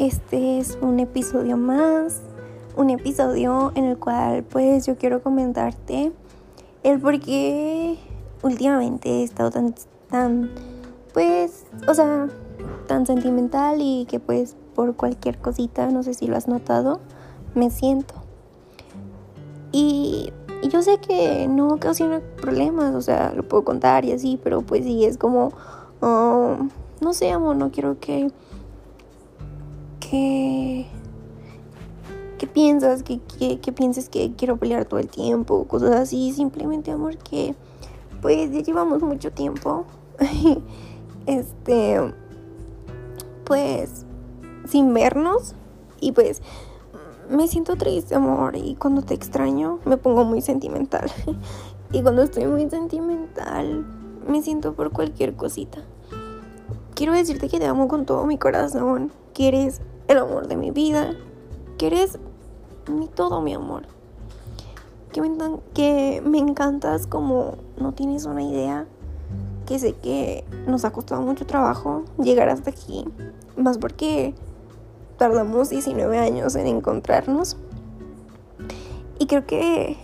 Este es un episodio más, un episodio en el cual pues yo quiero comentarte el por qué últimamente he estado tan, tan, pues, o sea, tan sentimental y que pues por cualquier cosita, no sé si lo has notado, me siento. Y, yo sé que no ocasiona problemas, o sea, lo puedo contar y así, pero pues sí, es como, oh, no sé, amor, no quiero que, que, que piensas, que, que, pienses que quiero pelear todo el tiempo, cosas así, simplemente, amor, que pues ya llevamos mucho tiempo, este, pues, sin vernos y pues me siento triste, amor, y cuando te extraño me pongo muy sentimental. y cuando estoy muy sentimental me siento por cualquier cosita. Quiero decirte que te amo con todo mi corazón, que eres el amor de mi vida, que eres mi todo, mi amor. Que me, que me encantas como no tienes una idea, que sé que nos ha costado mucho trabajo llegar hasta aquí, más porque tardamos 19 años en encontrarnos. Y creo que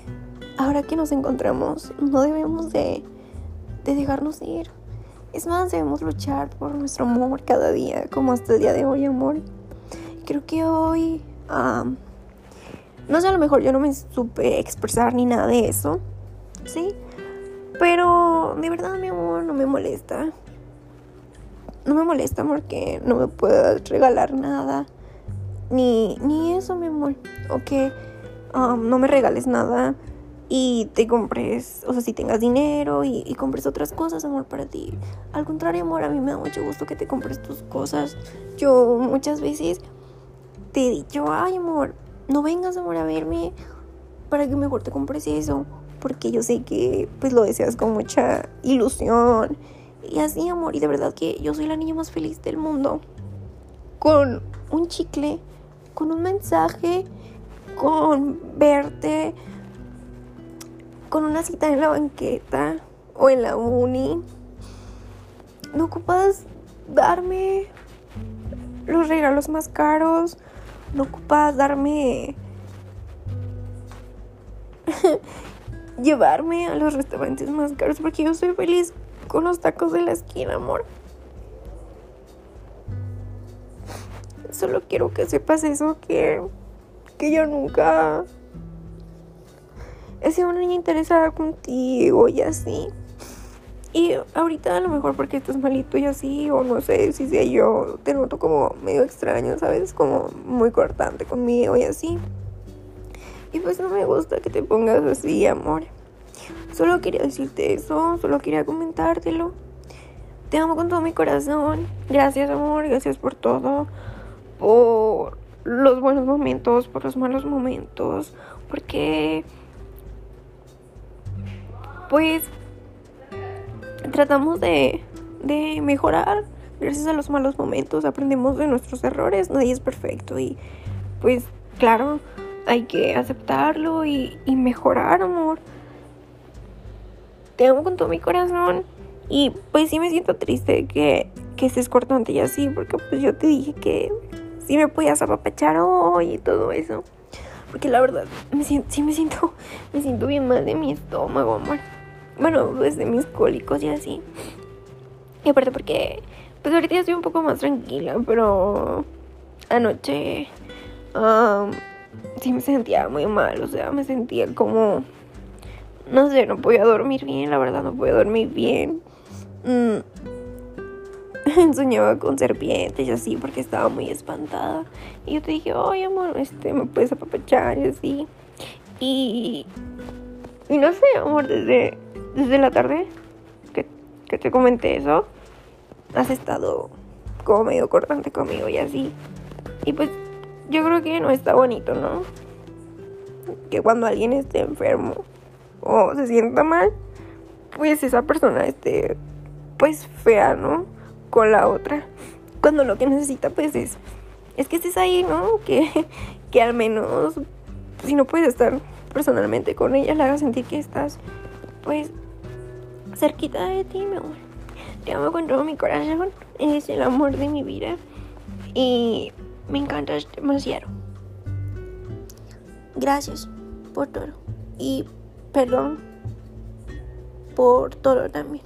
ahora que nos encontramos, no debemos de, de dejarnos ir. Es más, debemos luchar por nuestro amor cada día, como hasta el día de hoy, amor. Creo que hoy, no sé, a lo mejor yo no me supe expresar ni nada de eso, ¿sí? Pero de verdad, mi amor, no me molesta. No me molesta porque no me puedas regalar nada ni, ni eso, mi amor. O que no me regales nada y te compres, o sea, si tengas dinero y, compres otras cosas, amor, para ti. Al contrario, amor, a mí me da mucho gusto que te compres tus cosas. Yo muchas veces te he dicho, ay, amor, no vengas, amor, a verme para que mejor te compres eso. Porque yo sé que, pues, lo deseas con mucha ilusión. Y así, amor, y de verdad que yo soy la niña más feliz del mundo. Con un chicle con un mensaje, con verte, con una cita en la banqueta o en la uni. No ocupas darme los regalos más caros, no ocupas darme llevarme a los restaurantes más caros porque yo soy feliz con los tacos de la esquina, amor. Solo quiero que sepas eso, que, que yo nunca he sido una niña interesada contigo y así. Y ahorita a lo mejor porque estás malito y así, o no sé si sea yo, te noto como medio extraño, ¿sabes? Como muy cortante conmigo y así. Y pues no me gusta que te pongas así, amor. Solo quería decirte eso, solo quería comentártelo. Te amo con todo mi corazón. Gracias, amor, gracias por todo por los buenos momentos, por los malos momentos, porque pues tratamos de, de mejorar gracias a los malos momentos, aprendemos de nuestros errores, nadie es perfecto y pues claro, hay que aceptarlo y, y mejorar, amor. Te amo con todo mi corazón y pues sí me siento triste que, que estés cortante y así, porque pues yo te dije que si me podías apapachar hoy y todo eso. Porque la verdad, me siento, sí me siento, me siento bien mal de mi estómago, amor. Bueno, pues de mis cólicos y así. Y aparte porque, pues ahorita estoy un poco más tranquila, pero anoche sí me sentía muy mal, o sea, me sentía como, no sé, no podía dormir bien, la verdad no podía dormir bien. Mm, soñaba con serpientes y así porque estaba muy espantada. Y yo te dije, oye amor, este, me puedes apapachar y así. Y, y no sé, amor, desde, desde la tarde que, que te comenté eso, has estado como medio cortante conmigo y así. Y pues yo creo que no está bonito, ¿no? Que cuando alguien esté enfermo o se sienta mal, pues esa persona esté pues fea, ¿no? con la otra. Cuando lo que necesita pues es, es que estés ahí, ¿no? Que, que al menos, si no puedes estar personalmente con ella, le haga sentir que estás pues cerquita de ti, mi amor. Te amo con todo mi corazón, es el amor de mi vida. Y Me encantas demasiado. Gracias por todo. Y perdón por todo también.